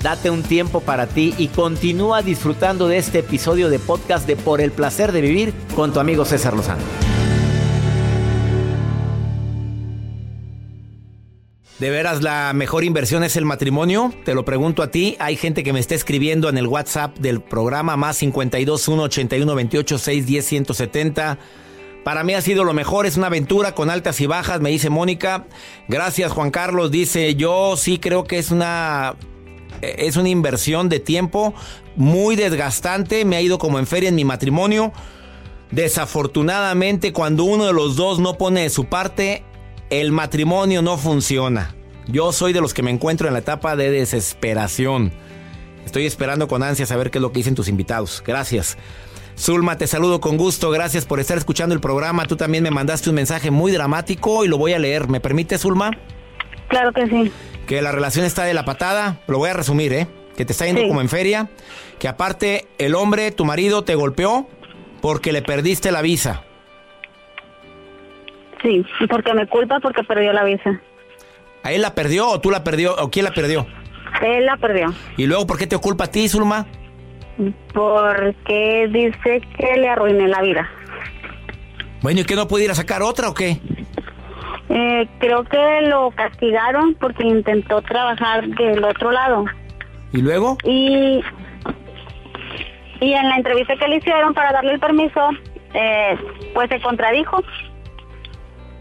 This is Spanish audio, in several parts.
Date un tiempo para ti y continúa disfrutando de este episodio de podcast de Por el placer de vivir con tu amigo César Lozano. ¿De veras la mejor inversión es el matrimonio? Te lo pregunto a ti. Hay gente que me está escribiendo en el WhatsApp del programa más 52 1 81 28 6 10 170. Para mí ha sido lo mejor, es una aventura con altas y bajas, me dice Mónica. Gracias Juan Carlos, dice yo sí creo que es una es una inversión de tiempo muy desgastante, me ha ido como en feria en mi matrimonio. Desafortunadamente cuando uno de los dos no pone de su parte, el matrimonio no funciona. Yo soy de los que me encuentro en la etapa de desesperación. Estoy esperando con ansias a ver qué es lo que dicen tus invitados. Gracias. Zulma, te saludo con gusto. Gracias por estar escuchando el programa. Tú también me mandaste un mensaje muy dramático y lo voy a leer. ¿Me permite, Zulma? Claro que sí. Que la relación está de la patada. Lo voy a resumir, ¿eh? Que te está yendo Sí. como en feria. Que aparte, el hombre, tu marido, te golpeó porque le perdiste la visa. Sí, porque me culpa porque perdió la visa. ¿A él la perdió o tú la perdió o quién la perdió? Él la perdió. Y luego, ¿por qué te culpa a ti, Zulma? Porque dice que le arruiné la vida. Bueno, ¿y que no puede ir a sacar otra o qué? Eh, creo que lo castigaron porque intentó trabajar del otro lado. ¿Y luego? Y, y en la entrevista que le hicieron para darle el permiso, eh, pues se contradijo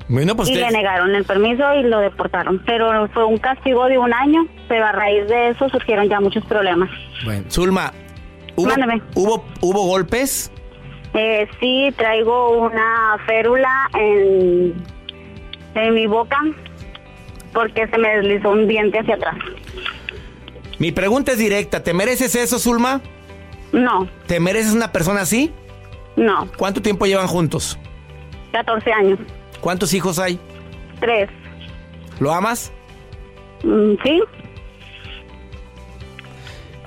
Bueno, pues y le negaron el permiso y lo deportaron. Pero fue un castigo de un año, pero a raíz de eso surgieron ya muchos problemas. Bueno, Zulma, ¿hubo, Mándame. ¿hubo, ¿hubo golpes? Eh, sí, traigo una férula en, en mi boca porque se me deslizó un diente hacia atrás. Mi pregunta es directa. ¿Te mereces eso, Zulma? No, ¿Te mereces una persona así? no, ¿Cuánto tiempo llevan juntos? 14 años, ¿Cuántos hijos hay? tres. ¿Lo amas? Mm, Sí,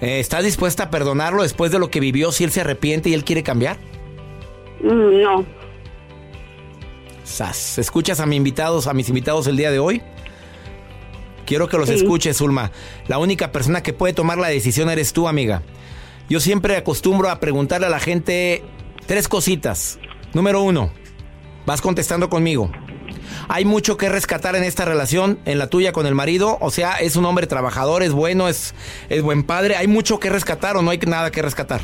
¿Estás dispuesta a perdonarlo después de lo que vivió si él se arrepiente y él quiere cambiar? Mm, no. Sas. ¿Escuchas a mis invitados, a mis invitados el día de hoy? Quiero que los escuches, Zulma. La única persona que puede tomar la decisión eres tú, amiga. Yo siempre acostumbro a preguntarle a la gente tres cositas. Número uno, vas contestando conmigo. ¿Hay mucho que rescatar en esta relación, en la tuya con el marido? O sea, es un hombre trabajador, es bueno, es, es buen padre. ¿Hay mucho que rescatar o no hay nada que rescatar?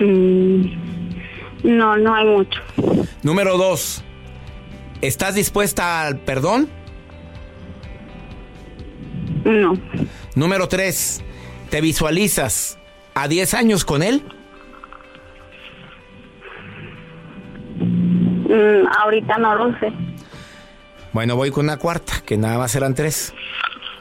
Mm, no, no hay mucho. Número dos, ¿estás dispuesta al perdón? No. Número 3. ¿Te visualizas a 10 años con él? Mm, ahorita no lo sé. Bueno, voy con una cuarta, que nada más eran tres.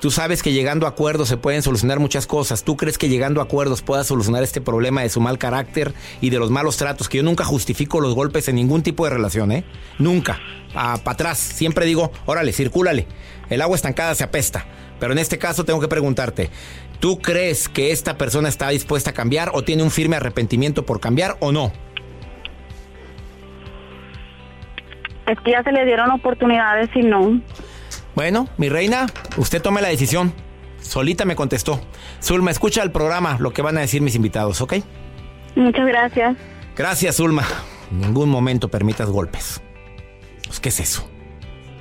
Tú sabes que llegando a acuerdos se pueden solucionar muchas cosas. ¿Tú crees que llegando a acuerdos pueda solucionar este problema de su mal carácter y de los malos tratos? Que yo nunca justifico los golpes en ningún tipo de relación, ¿eh? Nunca. Para atrás. Siempre digo, órale, circúlale. El agua estancada se apesta. Pero en este caso tengo que preguntarte, ¿tú crees que esta persona está dispuesta a cambiar o tiene un firme arrepentimiento por cambiar o no? Es que ya se le dieron oportunidades y no. Bueno, mi reina, usted tome la decisión. Solita me contestó. Zulma, escucha el programa, lo que van a decir mis invitados, ¿ok? Muchas gracias. Gracias, Zulma. En ningún momento permitas golpes. Pues, ¿qué es eso?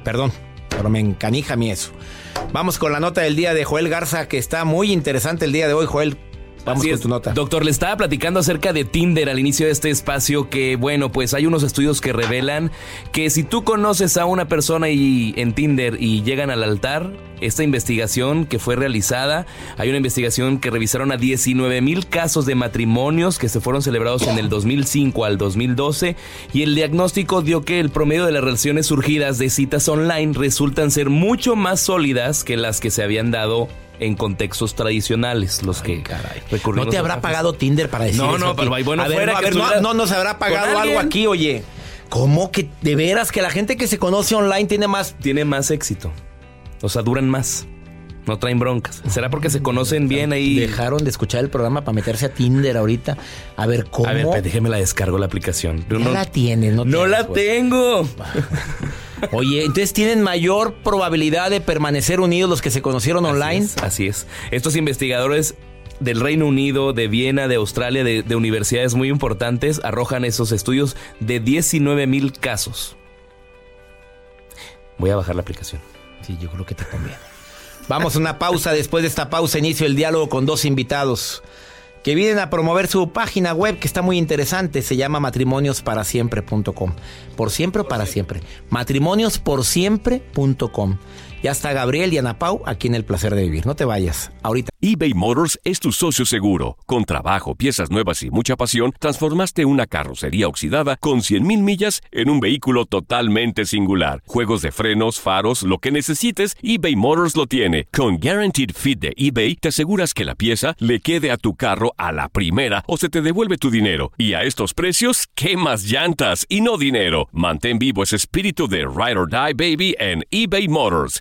Perdón, pero me encanija a mí eso. Vamos con la nota del día de Joel Garza, que está muy interesante el día de hoy, Joel. Vamos con tu nota. Doctor, le estaba platicando acerca de Tinder al inicio de este espacio que, bueno, pues hay unos estudios que revelan que si tú conoces a una persona y en Tinder y llegan al altar, esta investigación que fue realizada, hay una investigación que revisaron a 19 mil casos de matrimonios que se fueron celebrados en el 2005 al 2012 y el diagnóstico dio que el promedio de las relaciones surgidas de citas online resultan ser mucho más sólidas que las que se habían dado en contextos tradicionales, los que ¿No te habrá pagado Tinder para decir No, no, pero bueno, a ver, no, a ver, no, no nos habrá pagado algo aquí, oye. ¿Cómo que de veras que la gente que se conoce online tiene más tiene más éxito? O sea, duran más. No traen broncas. ¿Será porque se conocen bien ahí? Dejaron de escuchar el programa para meterse a Tinder ahorita. A ver cómo. A ver, déjeme la descargo la aplicación. no, la tienes, no, no la tengo. Oye, entonces tienen mayor probabilidad de permanecer unidos los que se conocieron online. así es. Estos investigadores del Reino Unido, de Viena, de Australia, de, de universidades muy importantes, arrojan esos estudios de 19 mil casos. Voy a bajar la aplicación. Sí, yo creo que te conviene. Vamos a una pausa. Después de esta pausa inicio el diálogo con dos invitados que vienen a promover su página web que está muy interesante. Se llama matrimoniosporsiempre.com. Por siempre o para siempre. Matrimoniosporsiempre.com. Ya está Gabriel y Ana Pau aquí en El Placer de Vivir. No te vayas. Ahorita. eBay Motors es tu socio seguro. Con trabajo, piezas nuevas y mucha pasión, transformaste una carrocería oxidada con 100.000 millas en un vehículo totalmente singular. Juegos de frenos, faros, lo que necesites, eBay Motors lo tiene. Con Guaranteed Fit de eBay, te aseguras que la pieza le quede a tu carro a la primera o se te devuelve tu dinero. Y a estos precios, ¿qué más llantas y no dinero? Mantén vivo ese espíritu de Ride or Die Baby en eBay Motors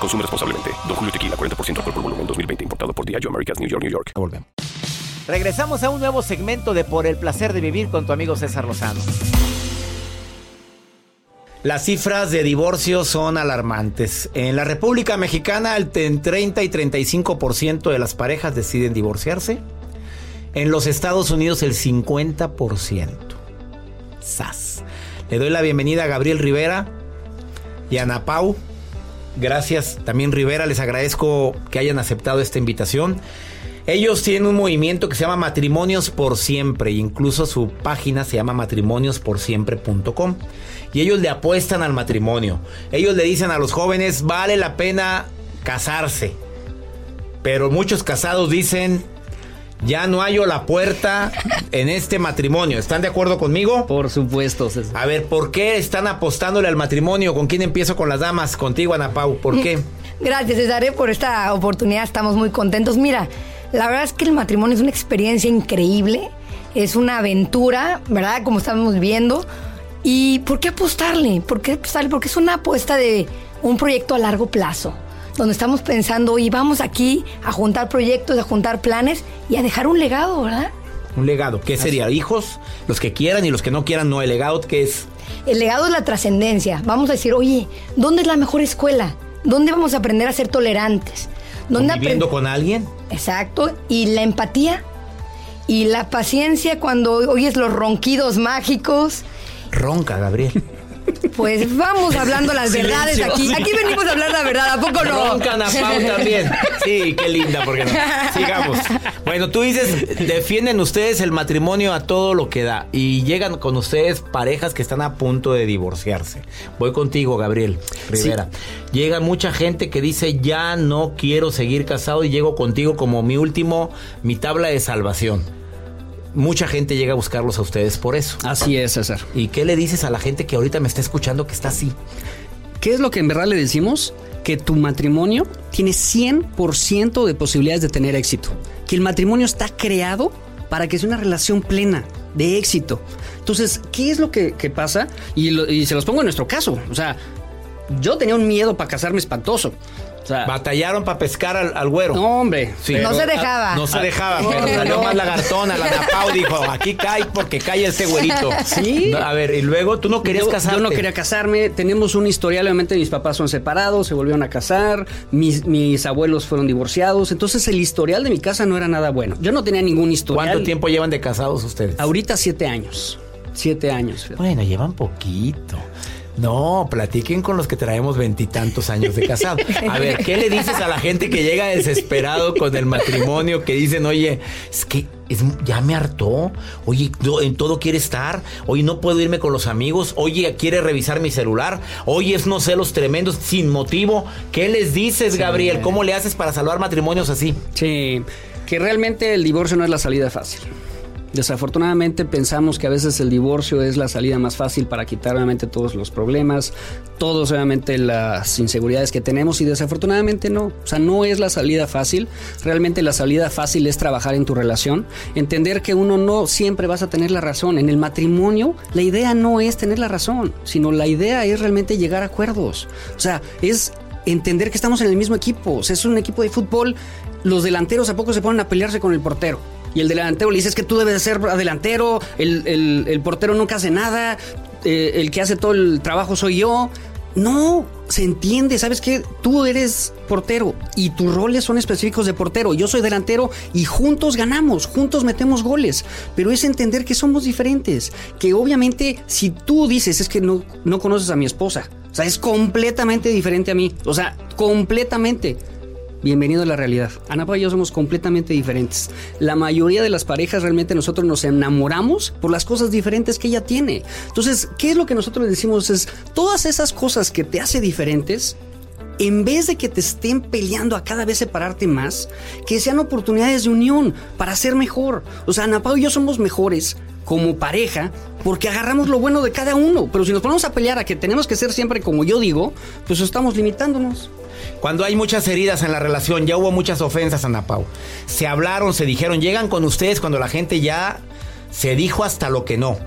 Consume responsablemente. Don Julio Tequila, 40% alcohol por volumen, 2020. Importado por Diageo Americas, New York, New York. Volvemos. Regresamos a un nuevo segmento de Por el Placer de Vivir con tu amigo César Lozano. Las cifras de divorcio son alarmantes. En la República Mexicana, el 30 y 35% de las parejas deciden divorciarse. En los Estados Unidos, el 50%. ¡Sas! Le doy la bienvenida a Gabriel Rivera y a Ana Pau. Gracias también Rivera, les agradezco que hayan aceptado esta invitación. Ellos tienen un movimiento que se llama Matrimonios por Siempre, incluso su página se llama matrimoniosporsiempre.com. Y ellos le apuestan al matrimonio. Ellos le dicen a los jóvenes, vale la pena casarse. Pero muchos casados dicen, ya no hallo la puerta en este matrimonio. ¿Están de acuerdo conmigo? Por supuesto, César. A ver, ¿por qué están apostándole al matrimonio? ¿Con quién empiezo con las damas? Contigo, Ana Pau. ¿Por qué? Gracias, César, eh, por esta oportunidad. Estamos muy contentos. Mira, la verdad es que el matrimonio es una experiencia increíble. Es una aventura, ¿verdad? Como estamos viendo. ¿Y por qué apostarle? ¿Por qué apostarle? Porque es una apuesta de un proyecto a largo plazo donde estamos pensando, y vamos aquí a juntar proyectos, a juntar planes y a dejar un legado, ¿verdad? Un legado. ¿Qué sería? ¿Hijos? Los que quieran y los que no quieran, no. ¿El legado qué es? El legado es la trascendencia. Vamos a decir, oye, ¿dónde es la mejor escuela? ¿Dónde vamos a aprender a ser tolerantes? ¿Dónde ¿Viviendo con alguien? Exacto. Y la empatía y la paciencia cuando oyes los ronquidos mágicos. Ronca, Gabriel. Pues vamos hablando las verdades aquí. Aquí venimos a hablar la verdad, ¿a poco no? Roncan a Pau también. Sí, qué linda, porque no. Sigamos. Bueno, tú dices, defienden ustedes el matrimonio a todo lo que da y llegan con ustedes parejas que están a punto de divorciarse. Voy contigo, Gabriel Rivera. Llega mucha gente que dice, ya no quiero seguir casado y llego contigo como mi último, mi tabla de salvación mucha gente llega a buscarlos a ustedes por eso. Así es, César. ¿Y qué le dices a la gente que ahorita me está escuchando que está así? ¿Qué es lo que en verdad le decimos? Que tu matrimonio tiene 100% de posibilidades de tener éxito. Que el matrimonio está creado para que sea una relación plena, de éxito. Entonces, ¿qué es lo que, pasa? Y, y se los pongo en nuestro caso. O sea, yo tenía un miedo para casarme espantoso. O sea, Batallaron para pescar al, al güero. no, hombre. Sí. no se dejaba. No se dejaba, pero salió más lagartona. La Napau dijo, aquí cae porque cae este güerito. Sí. No, a ver, y luego tú no querías yo, casarte. yo no quería casarme. Tenemos un historial, obviamente mis papás son separados, se volvieron a casar, mis, mis abuelos fueron divorciados. Entonces el historial de mi casa no era nada bueno. Yo no tenía ningún historial. ¿Cuánto tiempo llevan de casados ustedes? Ahorita siete años. Siete años. fíjate. Bueno, llevan poquito. No, platiquen con los que traemos veintitantos años de casado. A ver, ¿qué le dices a la gente que llega desesperado con el matrimonio? Que dicen, oye, es que es- ya me hartó. Oye, en todo quiere estar. Oye, no puedo irme con los amigos. Oye, quiere revisar mi celular. Oye, es no celos tremendos sin motivo. ¿Qué les dices, Gabriel? ¿Cómo le haces para salvar matrimonios así? Sí, que realmente el divorcio no es la salida fácil. Desafortunadamente pensamos que a veces el divorcio es la salida más fácil para quitar obviamente todos los problemas, todos obviamente las inseguridades que tenemos y desafortunadamente no. O sea, no es la salida fácil. Realmente la salida fácil es trabajar en tu relación, entender que uno no siempre vas a tener la razón. En el matrimonio la idea no es tener la razón, sino la idea es realmente llegar a acuerdos. O sea, es entender que estamos en el mismo equipo. O sea, es un equipo de fútbol. Los delanteros a poco se ponen a pelearse con el portero. Y el delantero le dice, que tú debes de ser delantero, el, el- el portero nunca hace nada, eh, el que hace todo el trabajo soy yo. No, se entiende, ¿sabes qué? Tú eres portero y tus roles son específicos de portero. Yo soy delantero y juntos ganamos, juntos metemos goles. Pero es entender que somos diferentes. Que obviamente si tú dices es que no, no conoces a mi esposa, o sea, es completamente diferente a mí. O sea, completamente. Bienvenido a la realidad. Ana Pau y yo somos completamente diferentes. La mayoría de las parejas realmente nosotros nos enamoramos por las cosas diferentes que ella tiene. Entonces, ¿qué es lo que nosotros le decimos? Es todas esas cosas que te hace diferentes, en vez de que te estén peleando a cada vez separarte más, que sean oportunidades de unión para ser mejor. O sea, Ana Pau y yo somos mejores como pareja porque agarramos lo bueno de cada uno. Pero si nos ponemos a pelear a que tenemos que ser siempre como yo digo, pues estamos limitándonos. Cuando hay muchas heridas en la relación, ya hubo muchas ofensas, Ana Pau. Se hablaron, se dijeron, llegan con ustedes cuando la gente ya se dijo hasta lo que no.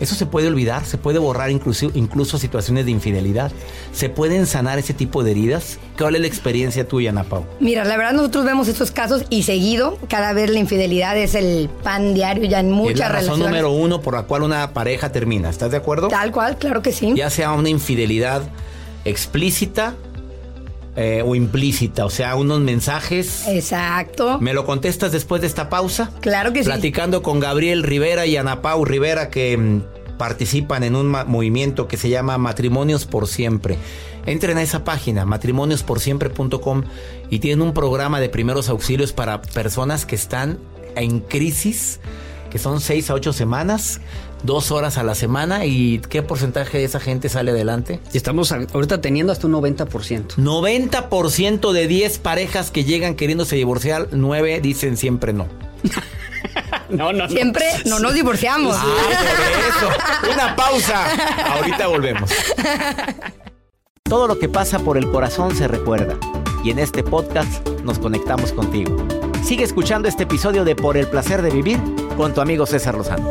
Eso se puede olvidar, se puede borrar incluso, incluso situaciones de infidelidad. ¿Se pueden sanar ese tipo de heridas? ¿Cuál es la experiencia tuya, Ana Pau? Mira, la verdad nosotros vemos estos casos y seguido, cada vez la infidelidad es el pan diario ya en muchas es la razón relaciones. número uno por la cual una pareja termina. ¿Estás de acuerdo? Tal cual, claro que sí. Ya sea una infidelidad explícita eh, o implícita, o sea, unos mensajes. Exacto. ¿Me lo contestas después de esta pausa? Claro que sí. Platicando con Gabriel Rivera y Ana Pau Rivera que mm, participan en un movimiento que se llama Matrimonios por Siempre. Entren a esa página, matrimoniosporsiempre.com, y tienen un programa de primeros auxilios para personas que están en crisis, que son seis a ocho semanas, dos horas a la semana, y qué porcentaje de esa gente sale adelante. Estamos ahorita teniendo hasta un 90%. 90% de 10 parejas que llegan queriéndose divorciar, 9 dicen siempre no. No, no, Siempre no nos divorciamos. Ah, por eso. Una pausa. Ahorita volvemos. Todo lo que pasa por el corazón se recuerda. Y en este podcast nos conectamos contigo. Sigue escuchando este episodio de Por el placer de vivir con tu amigo César Lozano.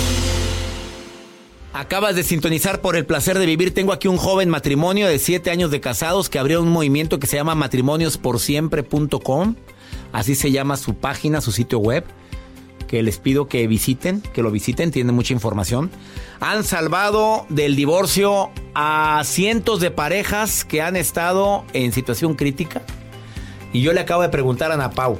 Acabas de sintonizar por el placer de vivir. Tengo aquí un joven matrimonio de 7 años de casados que abrió un movimiento que se llama matrimoniosporsiempre.com. Así se llama su página, su sitio web. Que les pido que visiten, que lo visiten, tiene mucha información. Han salvado del divorcio a cientos de parejas que han estado en situación crítica. Y yo le acabo de preguntar a Ana Pau.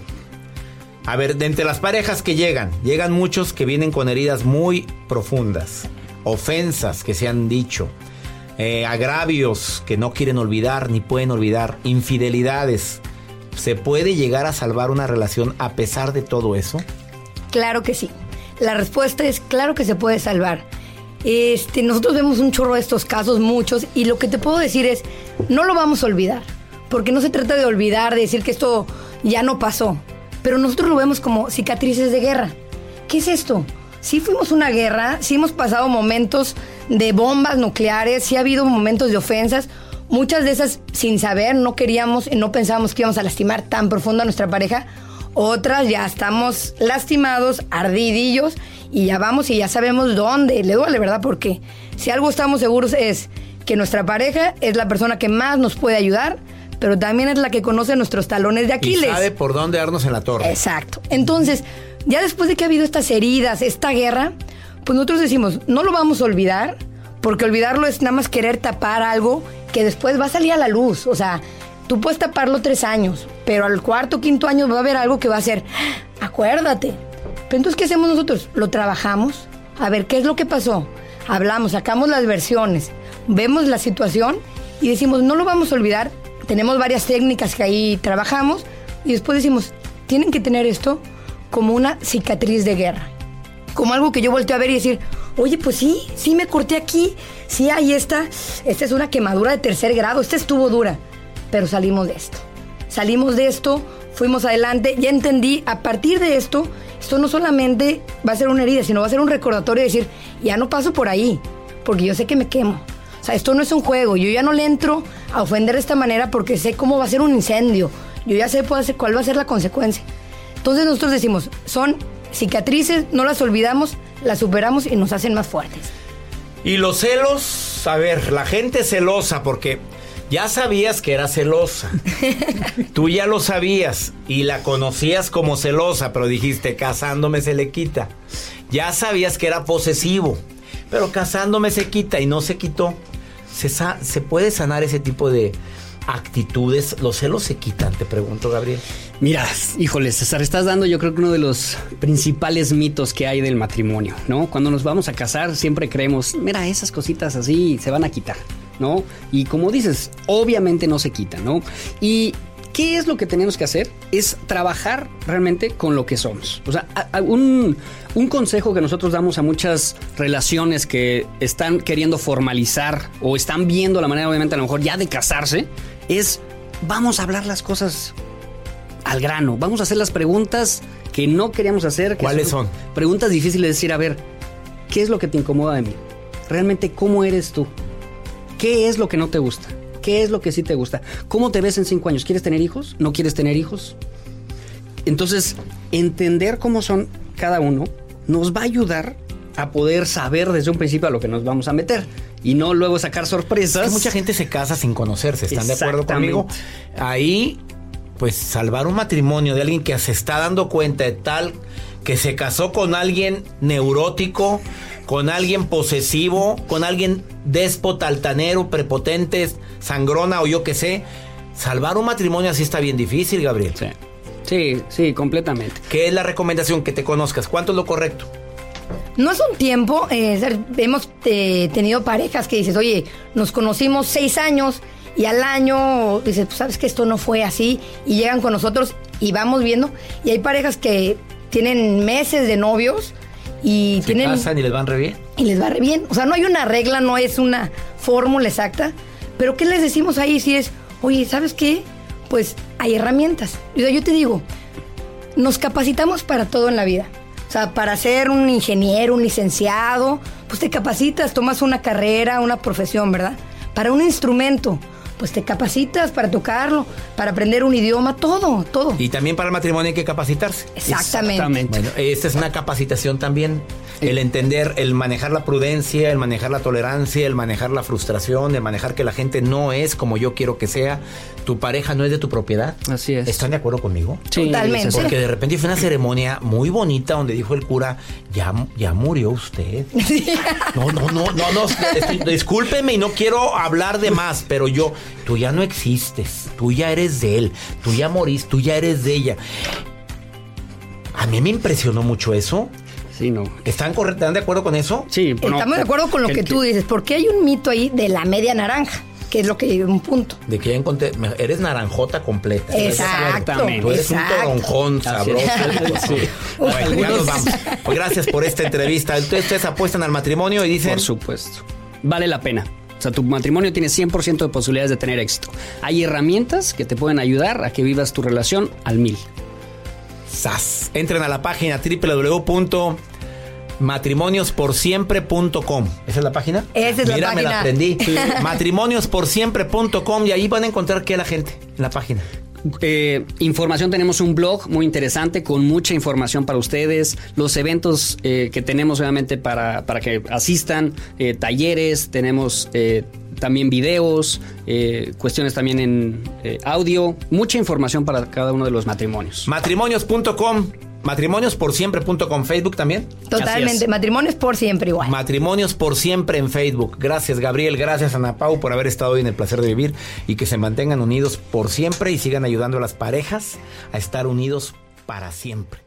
A ver, de entre las parejas que llegan, llegan muchos que vienen con heridas muy profundas, ofensas que se han dicho, eh, agravios que no quieren olvidar ni pueden olvidar, infidelidades. ¿Se puede llegar a salvar una relación a pesar de todo eso? Claro que sí. La respuesta es claro que se puede salvar. Este, nosotros vemos un chorro de estos casos, muchos, y lo que te puedo decir es, no lo vamos a olvidar, porque no se trata de olvidar, de decir que esto ya no pasó, pero nosotros lo vemos como cicatrices de guerra. ¿Qué es esto? Sí fuimos una guerra, sí hemos pasado momentos de bombas nucleares, sí ha habido momentos de ofensas, muchas de esas sin saber, no queríamos y no pensábamos que íbamos a lastimar tan profundo a nuestra pareja, otras ya estamos lastimados, ardidillos y ya vamos y ya sabemos dónde. Le duele, ¿verdad? Porque si algo estamos seguros es que nuestra pareja es la persona que más nos puede ayudar, pero también es la que conoce nuestros talones de Aquiles. Y sabe por dónde darnos en la torre. Exacto. Entonces, ya después de que ha habido estas heridas, esta guerra, pues nosotros decimos, no lo vamos a olvidar, porque olvidarlo es nada más querer tapar algo que después va a salir a la luz. O sea, tú puedes taparlo tres años, pero al cuarto, quinto año va a haber algo que va a ser, acuérdate. Pero entonces, ¿qué hacemos nosotros? Lo trabajamos, a ver qué es lo que pasó. Hablamos, sacamos las versiones, vemos la situación y decimos, no lo vamos a olvidar. Tenemos varias técnicas que ahí trabajamos y después decimos, tienen que tener esto como una cicatriz de guerra. Como algo que yo volteo a ver y decir, oye, pues sí, sí me corté aquí, sí, ahí está. Esta es una quemadura de tercer grado, esta estuvo dura, pero salimos de esto. Salimos de esto, fuimos adelante, ya entendí, a partir de esto, esto no solamente va a ser una herida, sino va a ser un recordatorio de decir, ya no paso por ahí, porque yo sé que me quemo. O sea, esto no es un juego, yo ya no le entro a ofender de esta manera porque sé cómo va a ser un incendio, yo ya sé cuál va a ser la consecuencia. Entonces nosotros decimos, son cicatrices, no las olvidamos, las superamos y nos hacen más fuertes. Y los celos, a ver, la gente celosa, porque ya sabías que era celosa. Tú ya lo sabías y la conocías como celosa, pero dijiste, casándome se le quita. Ya sabías que era posesivo, pero casándome se quita y no se quitó. Se, se puede sanar ese tipo de actitudes. ¿Los celos se quitan? Te pregunto, Gabriel. Mira, híjole, César, estás dando yo creo que uno de los principales mitos que hay del matrimonio, ¿no? Cuando nos vamos a casar siempre creemos, mira, esas cositas así se van a quitar, ¿no? Y como dices, obviamente no se quitan, ¿no? Y ¿Qué es lo que tenemos que hacer? Es trabajar realmente con lo que somos. O sea, un, un, consejo que nosotros damos a muchas relaciones que están queriendo formalizar o están viendo la manera, obviamente, a lo mejor ya de casarse, es vamos a hablar las cosas al grano. Vamos a hacer las preguntas que no queríamos hacer. ¿Cuáles son, Preguntas difíciles de decir, a ver, ¿qué es lo que te incomoda de mí? Realmente, ¿cómo eres tú? ¿Qué es lo que no te gusta? ¿Qué es lo que sí te gusta? ¿Cómo te ves en cinco años? ¿Quieres tener hijos? ¿No quieres tener hijos? Entonces, entender cómo son cada uno nos va a ayudar a poder saber desde un principio a lo que nos vamos a meter y no luego sacar sorpresas. que mucha gente se casa sin conocerse, ¿están de acuerdo conmigo? Ahí pues salvar un matrimonio de alguien que se está dando cuenta de tal que se casó con alguien neurótico, con alguien posesivo, con alguien déspota, altanero, prepotente, sangrona o yo qué sé. Salvar un matrimonio así está bien difícil, Gabriel. Sí. Sí, sí, completamente. ¿Qué es la recomendación? Que te conozcas. ¿Cuánto es lo correcto? No es un tiempo, eh, hemos eh, tenido parejas que dices, oye, nos conocimos seis años y al año dices, pues sabes que esto no fue así y llegan con nosotros y vamos viendo. Y hay parejas que tienen meses de novios y Se tienen... casan y les van re bien. Y les va re bien. O sea, no hay una regla, no es una fórmula exacta. Pero ¿qué les decimos ahí si es, oye, ¿sabes qué? Pues hay herramientas. O sea, yo te digo, nos capacitamos para todo en la vida. O sea, para ser un ingeniero, un licenciado, pues te capacitas, tomas una carrera, una profesión, ¿verdad? Para un instrumento, pues te capacitas para tocarlo, para aprender un idioma, todo, todo. Y también para el matrimonio hay que capacitarse. Exactamente. Bueno, esta es una capacitación también. El entender, el manejar la prudencia, el manejar la tolerancia, el manejar la frustración, el manejar que la gente no es como yo quiero que sea. Tu pareja no es de tu propiedad. Así es. ¿Están de acuerdo conmigo? Sí, Totalmente. Porque de repente fue una ceremonia muy bonita donde dijo el cura, ya, ya murió usted. No, no, no, no, no. discúlpeme y no quiero hablar de más, pero yo, tú ya no existes, tú ya eres de él, tú ya morís, tú ya eres de ella. A mí me impresionó mucho eso. Sí, no. ¿Están, ¿Están de acuerdo con eso? Sí, Estamos de acuerdo con lo que, tú dices, porque hay un mito ahí de la media naranja. que es lo que un punto. De que ya encontré, eres naranjota completa. Exacto, Tú eres un toronjón sabroso. es. Sí. Bueno, ya nos vamos. Pues gracias por esta entrevista. Entonces ustedes apuestan al matrimonio y dicen... Por supuesto. Vale la pena. O sea, tu matrimonio tiene 100% de posibilidades de tener éxito. Hay herramientas que te pueden ayudar a que vivas tu relación al mil. SAS. Entren a la página www.matrimoniosporsiempre.com. ¿Esa es la página? Esa es la Mira, me la página. aprendí. Matrimoniosporsiempre.com y ahí van a encontrar qué la gente en la página. Eh, información, tenemos un blog muy interesante con mucha información para ustedes, los eventos eh, que tenemos obviamente para, para que asistan, eh, talleres, tenemos eh, también videos, eh, cuestiones también en audio, mucha información para cada uno de los matrimonios. Matrimonios.com. Matrimoniosporsiempre.com. Facebook también. Totalmente. Matrimonios por siempre igual. Matrimonios por siempre en Facebook. Gracias Gabriel, gracias Ana Pau por haber estado hoy en el placer de vivir y que se mantengan unidos por siempre y sigan ayudando a las parejas a estar unidos para siempre.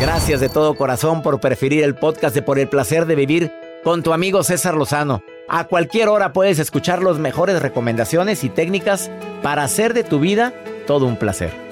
Gracias de todo corazón por preferir el podcast de Por el placer de vivir con tu amigo César Lozano. A cualquier hora puedes escuchar las mejores recomendaciones y técnicas para hacer de tu vida todo un placer.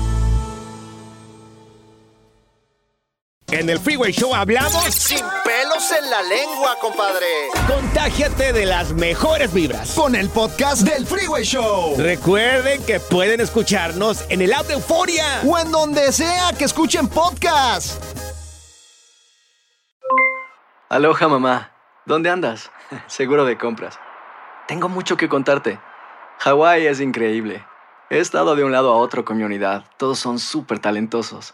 En el Freeway Show hablamos Sin pelos en la lengua, compadre. Contágiate de las mejores vibras. Con el podcast del Freeway Show. Recuerden que pueden escucharnos en el app de Euforia. O en donde sea que escuchen podcast. Aloha mamá, ¿dónde andas? Seguro de compras. Tengo mucho que contarte. Hawái es increíble. He estado de un lado a otro con mi unidad. Todos son súper talentosos.